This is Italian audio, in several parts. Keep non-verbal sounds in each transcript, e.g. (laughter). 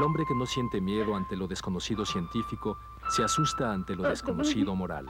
El hombre que no siente miedo ante lo desconocido científico se asusta ante lo (laughs) desconocido moral.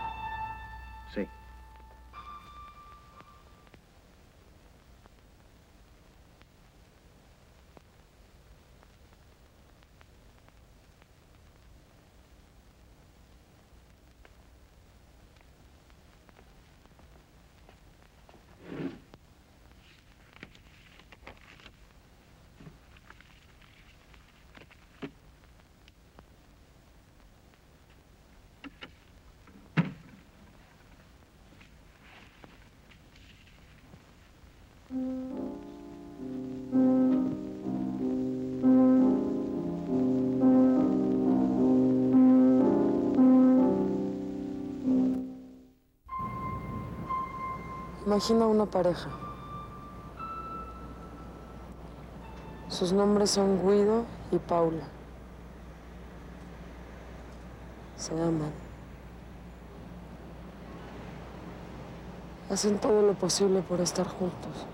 Imagina una pareja. Sus nombres son Guido y Paula. Se aman. Hacen todo lo posible por estar juntos.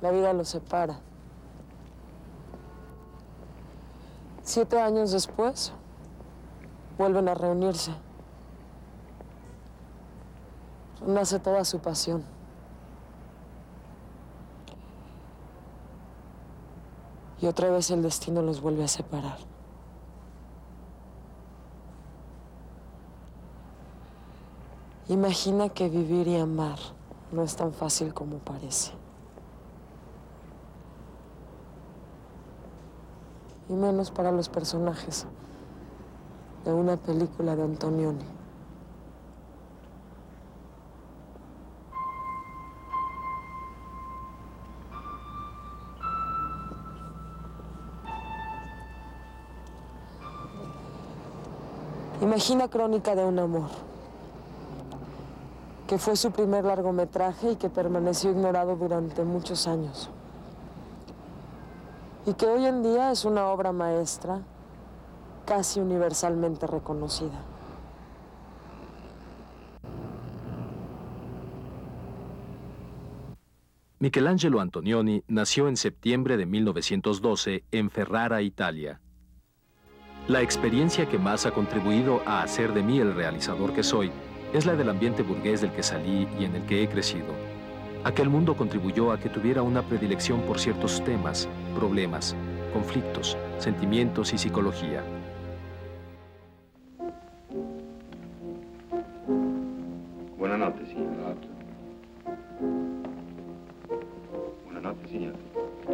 La vida los separa. Siete años después, vuelven a reunirse. Nace toda su pasión. Y otra vez el destino los vuelve a separar. Imagina que vivir y amar no es tan fácil como parece. Y menos para los personajes de una película de Antonioni. Imagina Crónica de un amor, que fue su primer largometraje y que permaneció ignorado durante muchos años y que hoy en día es una obra maestra casi universalmente reconocida. Michelangelo Antonioni nació en septiembre de 1912 en Ferrara, Italia. La experiencia que más ha contribuido a hacer de mí el realizador que soy es la del ambiente burgués del que salí y en el que he crecido. Aquel mundo contribuyó a que tuviera una predilección por ciertos temas, problemas, conflictos, sentimientos y psicología. Buonanotte, signora. Buonanotte, signora.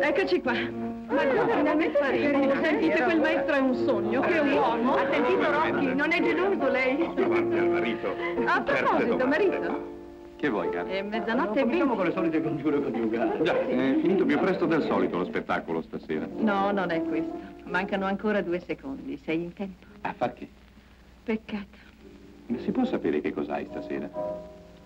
Eccoci qua. Ma cosa finalmente carino. Sentite, quel maestro è un sogno, che uomo. Ha sentito Rocky? Non è geloso lei? Davanti al marito. A proposito, marito. Che vuoi, cara? È mezzanotte e Cominciamo con venti. le solite congiure coniugali. Già, è finito più presto del solito lo spettacolo stasera. No, non è questo. Mancano ancora due secondi. Sei in tempo? A far che? Peccato. Si può sapere che cos'hai stasera?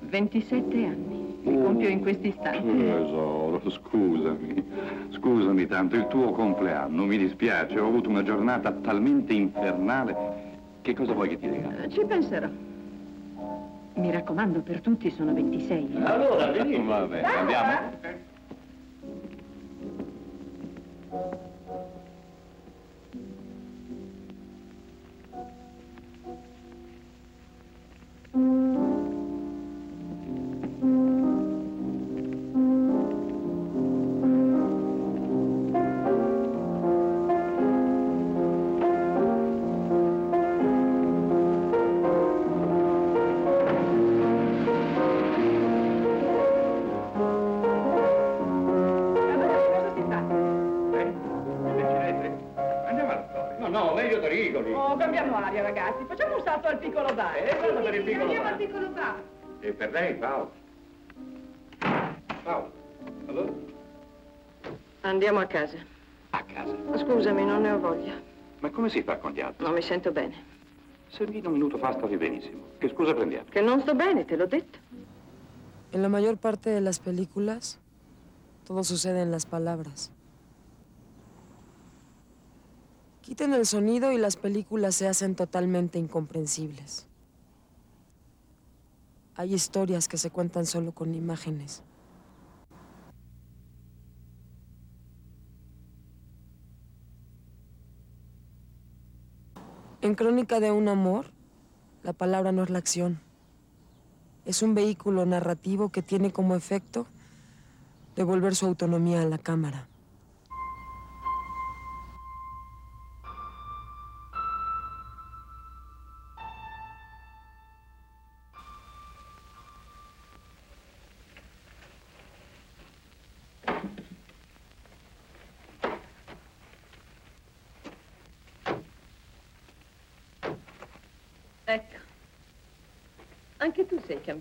27 anni. Li compio in questi istanti. Tesoro, scusami. Scusami tanto, il tuo compleanno, mi dispiace, ho avuto una giornata talmente infernale. Che cosa vuoi che ti regali? Eh, Ci penserò. Mi raccomando, per tutti sono 26. Allora, vedi. Va bene, andiamo. Aria, ragazzi. Facciamo un salto al piccolo bar. Eh, guarda per il piccolo Andiamo bar. al piccolo bar. E per lei, Paolo? Paolo, allora? Andiamo a casa. A casa. Scusami, non ne ho voglia. Ma come si fa con gli altri? Non mi sento bene. Servito un minuto fa stavi benissimo. Che scusa prendiamo? Che non sto bene, te l'ho detto. En la mayor parte de las películas, todo sucede en las palabras. Quiten el sonido y las películas se hacen totalmente incomprensibles. Hay historias que se cuentan solo con imágenes. En Crónica de un amor, la palabra no es la acción. Es un vehículo narrativo que tiene como efecto devolver su autonomía a la cámara.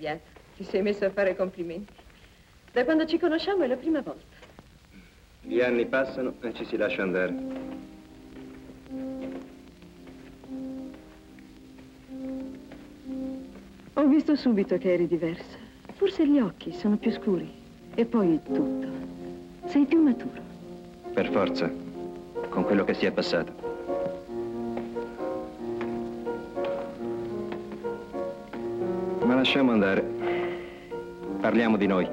Cambiata. Ti sei messo a fare complimenti. Da quando ci conosciamo è la prima volta. Gli anni passano e ci si lascia andare. Ho visto subito che eri diversa. Forse gli occhi sono più scuri. E poi tutto. Sei più maturo. Per forza, con quello che si è passato. Lasciamo andare. Parliamo di noi.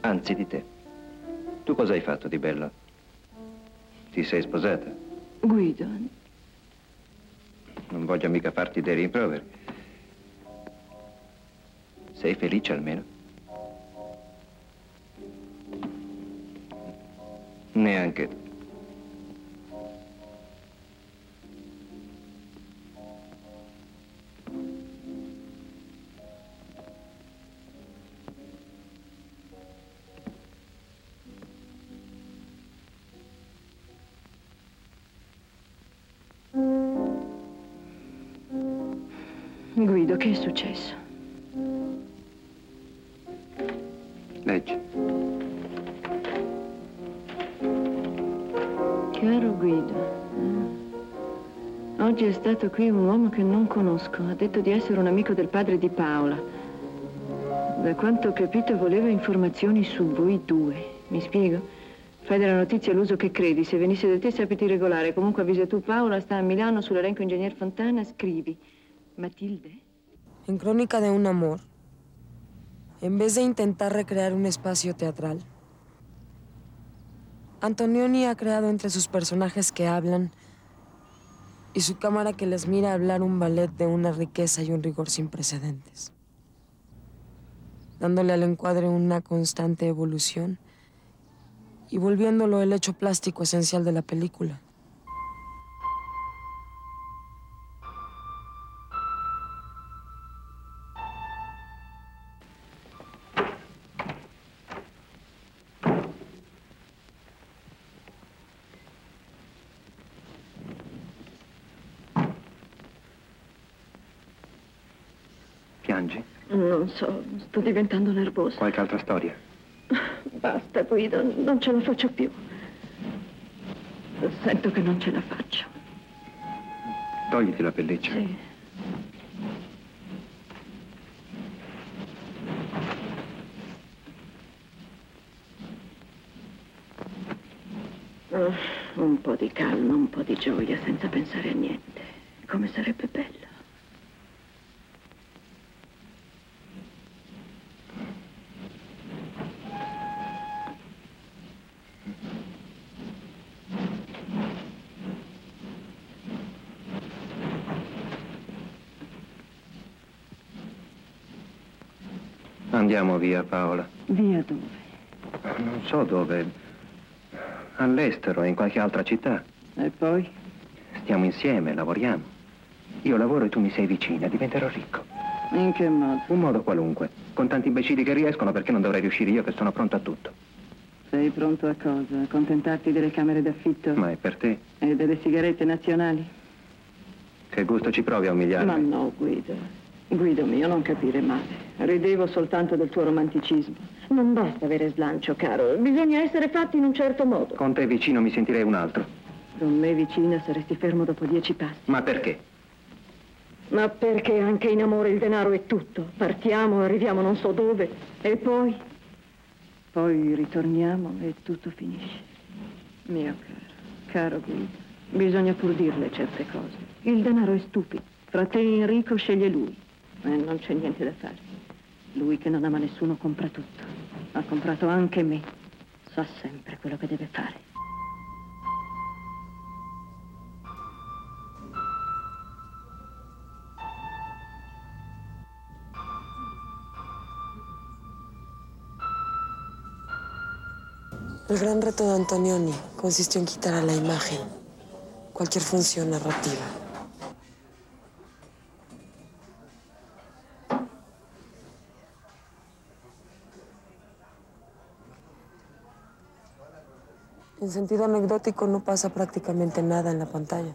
Anzi, di te. Tu cosa hai fatto di bello? Ti sei sposata? Guido, Non voglio mica farti dei rimproveri. Sei felice almeno? Neanche tu. Guido, che è successo? Leggi. Caro Guido, eh, oggi è stato qui un uomo che non conosco. Ha detto di essere un amico del padre di Paola. Da quanto ho capito voleva informazioni su voi due. Mi spiego? Fai della notizia l'uso che credi. Se venisse da te sapiti regolare. Comunque avvisa tu Paola, sta a Milano sull'elenco ingegner Fontana, scrivi. Matilde? En Crónica de un amor, en vez de intentar recrear un espacio teatral, Antonioni ha creado entre sus personajes que hablan y su cámara que les mira hablar un ballet de una riqueza y un rigor sin precedentes, dándole al encuadre una constante evolución y volviéndolo el hecho plástico esencial de la película. So, sto diventando nervosa. Qualche altra storia? (laughs) Basta, Guido, non ce la faccio più. Sento che non ce la faccio. Togliti la pelliccia. Sì. Oh, un po' di calma, un po' di gioia, senza pensare a niente. Come sarebbe bello. Andiamo via, Paola. Via dove? Non so dove. All'estero, in qualche altra città. E poi? Stiamo insieme, lavoriamo. Io lavoro e tu mi sei vicina, diventerò ricco. In che modo? Un modo qualunque. Con tanti imbecilli che riescono, perché non dovrei riuscire io che sono pronto a tutto? Sei pronto a cosa? A contentarti delle camere d'affitto? Ma è per te. E delle sigarette nazionali? Che gusto ci provi a umiliarmi? Ma no, Guido. Guido mio, non capire male. Ridevo soltanto del tuo romanticismo. Non basta avere slancio, caro. Bisogna essere fatti in un certo modo. Con te vicino mi sentirei un altro. Con me vicina saresti fermo dopo dieci passi. Ma perché? Ma perché anche in amore il denaro è tutto. Partiamo, arriviamo non so dove. E poi? Poi ritorniamo e tutto finisce. Mio caro, caro Guido, bisogna pur dirle certe cose. Il denaro è stupido. Fra te e Enrico sceglie lui. Eh, non c'è niente da fare. Lui che non ama nessuno compra tutto. Ha comprato anche me. Sa sempre quello che deve fare. El gran reto de Antonioni consistió en quitar a la imagen cualquier función narrativa. En sentido anecdótico no pasa prácticamente nada en la pantalla.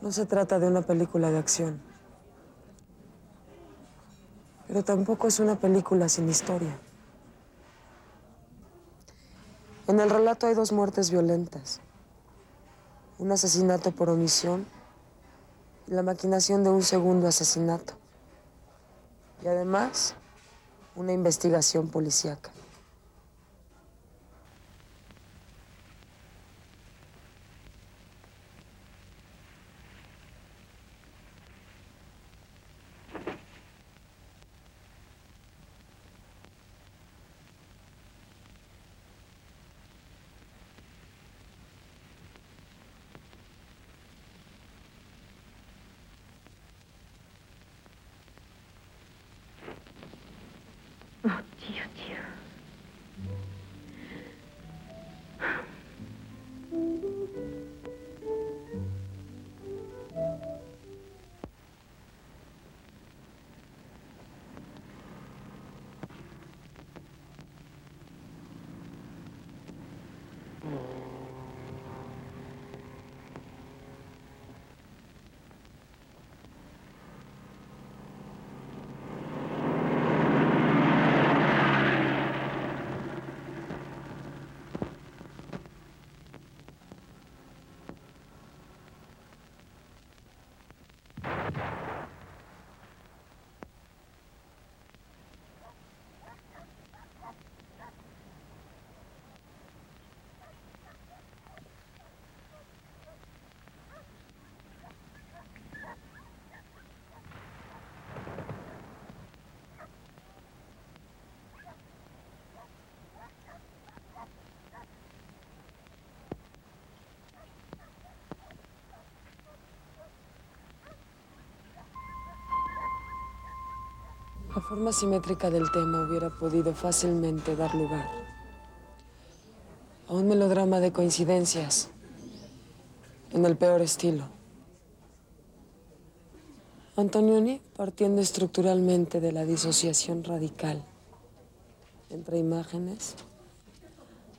No se trata de una película de acción. Pero tampoco es una película sin historia. En el relato hay dos muertes violentas. Un asesinato por omisión y la maquinación de un segundo asesinato. Y además, una investigación policíaca. La forma simétrica del tema hubiera podido fácilmente dar lugar a un melodrama de coincidencias en el peor estilo. Antonioni, partiendo estructuralmente de la disociación radical entre imágenes,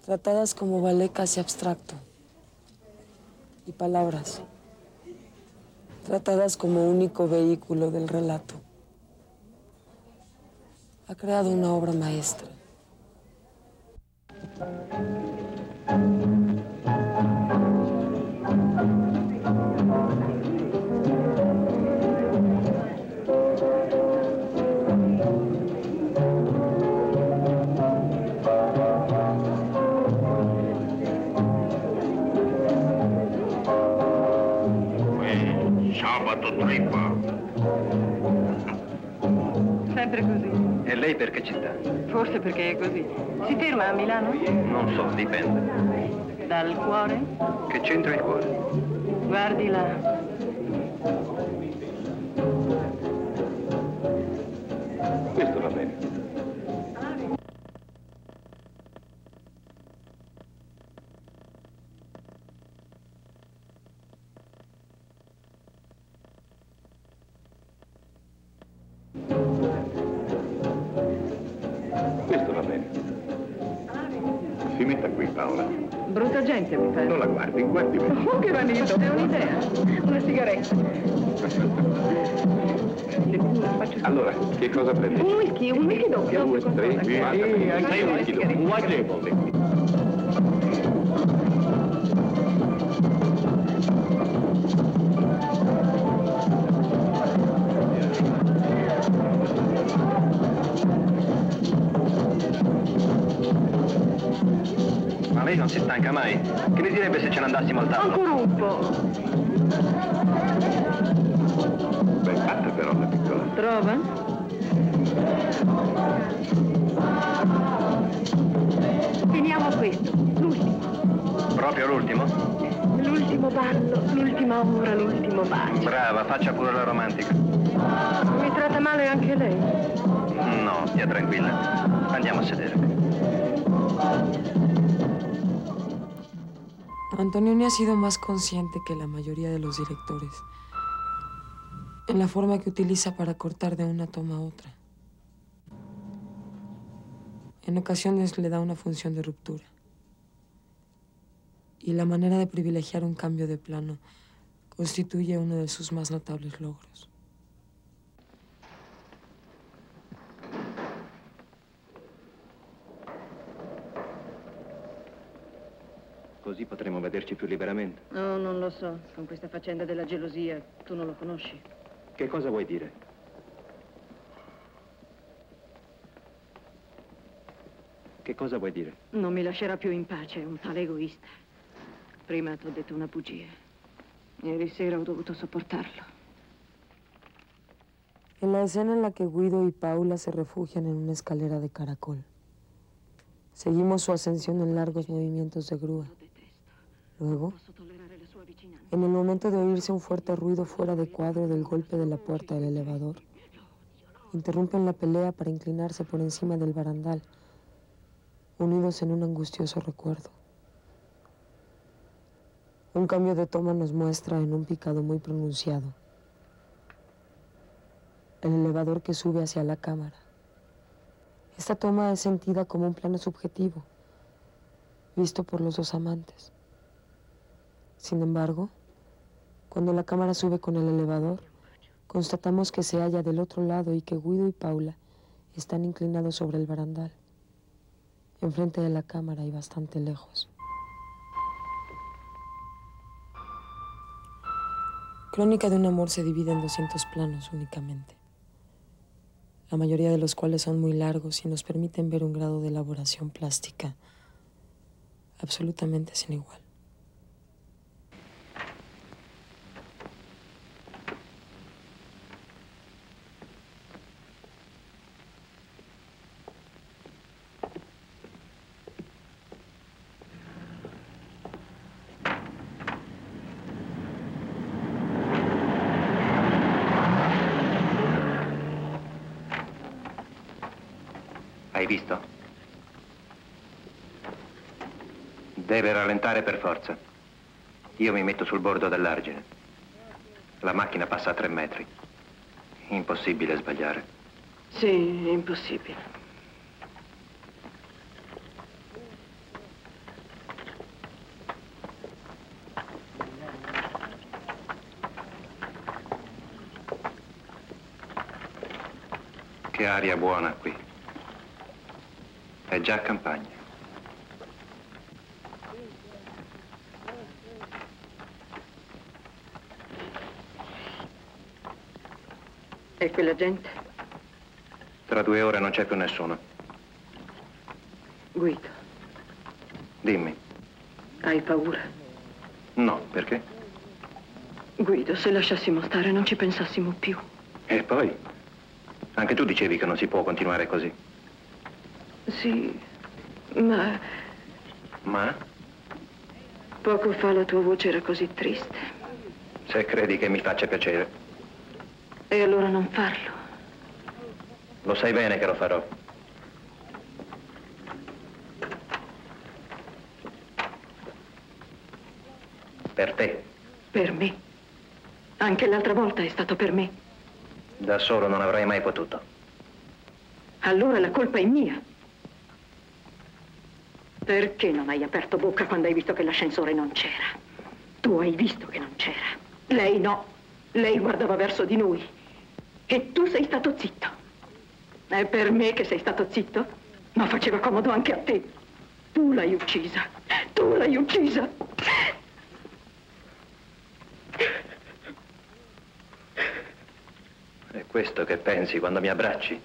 tratadas como ballet casi abstracto, y palabras, tratadas como único vehículo del relato ha creado una obra maestra. Lei per che città? Forse perché è così. Si ferma a Milano? Non so, dipende. Dal cuore? Che c'entra il cuore? Guardi là. Paola. Brutta gente, mi pare. Non la guardi, guardi me. Oh, che vanito, è un'idea. Una sigaretta. Allora, che cosa prendi? Un whisky, un whisky doppio. Due, tre, quattro, sei un whisky dopo. Un agevole. Lei non si stanca mai? Che ne direbbe se ce ne andassimo al tavolo? Ancora un po'. Ben fatta però la piccola. Trova? Finiamo questo, l'ultimo. Proprio l'ultimo? L'ultimo ballo, l'ultima ora, l'ultimo bacio. Brava, faccia pure la romantica. Mi tratta male anche lei? No, stia tranquilla. Andiamo a sedere. Antonioni ha sido más consciente que la mayoría de los directores en la forma que utiliza para cortar de una toma a otra. En ocasiones le da una función de ruptura. Y la manera de privilegiar un cambio de plano constituye uno de sus más notables logros. Così potremo vederci più liberamente. No, non lo so. Con questa faccenda della gelosia, tu non lo conosci. Che cosa vuoi dire? Che cosa vuoi dire? Non mi lascerà più in pace, è un tale egoista. Prima ti ho detto una bugia. Ieri sera ho dovuto sopportarlo. En la escena en la que Guido y Paula se refugian en una escalera de caracol, seguimos su ascensión en largos movimientos de grúa. Luego, en el momento de oírse un fuerte ruido fuera de cuadro del golpe de la puerta del elevador, interrumpen la pelea para inclinarse por encima del barandal, unidos en un angustioso recuerdo. Un cambio de toma nos muestra en un picado muy pronunciado el elevador que sube hacia la cámara. Esta toma es sentida como un plano subjetivo, visto por los dos amantes. Sin embargo, cuando la cámara sube con el elevador, constatamos que se halla del otro lado y que Guido y Paula están inclinados sobre el barandal, enfrente de la cámara y bastante lejos. Crónica de un amor se divide en 200 planos únicamente, la mayoría de los cuales son muy largos y nos permiten ver un grado de elaboración plástica absolutamente sin igual. Deve rallentare per forza. Io mi metto sul bordo dell'argine. La macchina passa a tre metri. Impossibile sbagliare. Sì, impossibile. Che aria buona qui. È già campagna. E quella gente? Tra due ore non c'è più nessuno. Guido, Dimmi. hai paura? No, perché? Guido, se lasciassimo stare non ci pensassimo più. E poi? Anche tu dicevi che non si può continuare così. Sì, ma Ma poco fa la tua voce era così triste. se credi che mi faccia piacere, E allora non farlo. lo sai bene che lo farò. Per te. Per me. Anche l'altra volta è stato per me. Da solo non avrei mai potuto. Allora la colpa è mia. Perché non hai aperto bocca quando hai visto che l'ascensore non c'era? Tu hai visto che non c'era. Lei no. Lei guardava verso di noi. E tu sei stato zitto. È per me che sei stato zitto? Ma faceva comodo anche a te. Tu l'hai uccisa. Tu l'hai uccisa. È questo che pensi quando mi abbracci?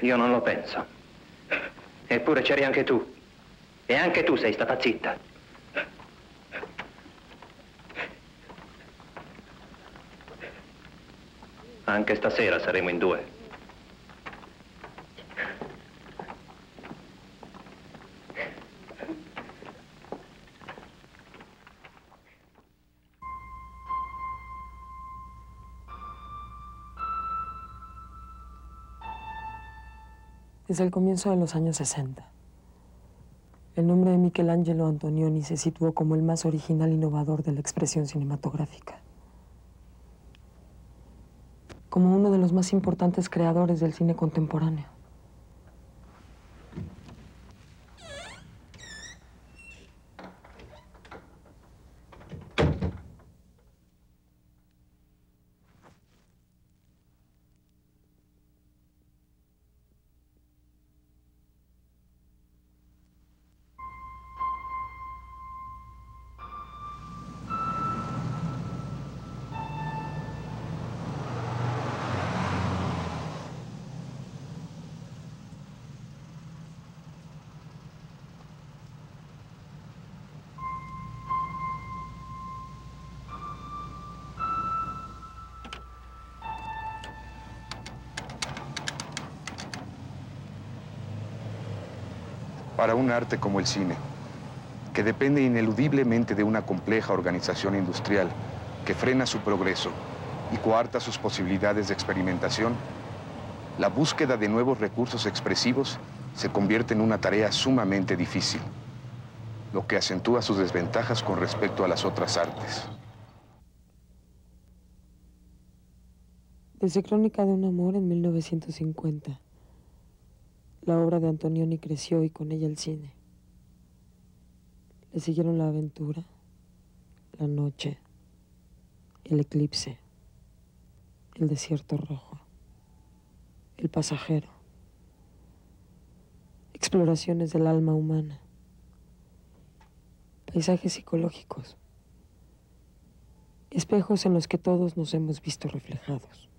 Io non lo penso. Eppure c'eri anche tu. E anche tu sei stata zitta. Anche stasera saremo in due. Desde el comienzo de los años 60, el nombre de Michelangelo Antonioni se situó como el más original innovador de la expresión cinematográfica. Como uno de los más importantes creadores del cine contemporáneo. Para un arte como el cine, que depende ineludiblemente de una compleja organización industrial que frena su progreso y coarta sus posibilidades de experimentación, la búsqueda de nuevos recursos expresivos se convierte en una tarea sumamente difícil, lo que acentúa sus desventajas con respecto a las otras artes. Desde Crónica de un Amor en 1950. La obra de Antonioni creció y con ella el cine. Le siguieron la aventura, la noche, el eclipse, el desierto rojo, el pasajero, exploraciones del alma humana, paisajes psicológicos, espejos en los que todos nos hemos visto reflejados.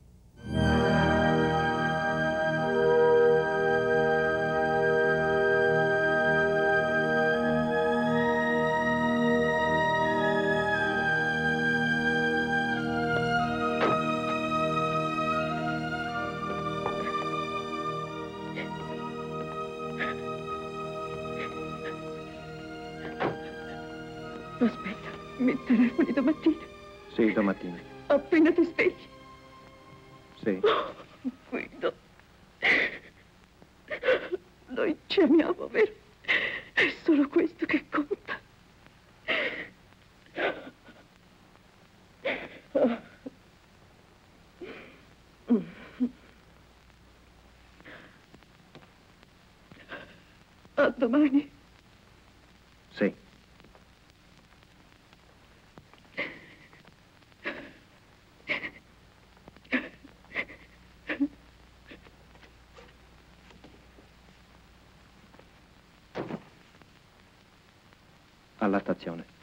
Domani. Sì. Allattazione. Thank